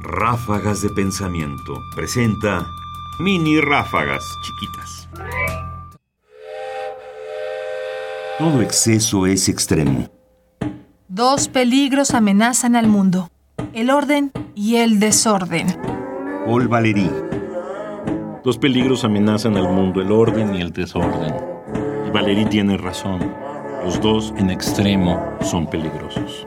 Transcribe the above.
Ráfagas de Pensamiento presenta mini ráfagas chiquitas. Todo exceso es extremo. Dos peligros amenazan al mundo, el orden y el desorden. Paul Valéry. Dos peligros amenazan al mundo, el orden y el desorden. Y Valéry tiene razón. Los dos en extremo son peligrosos.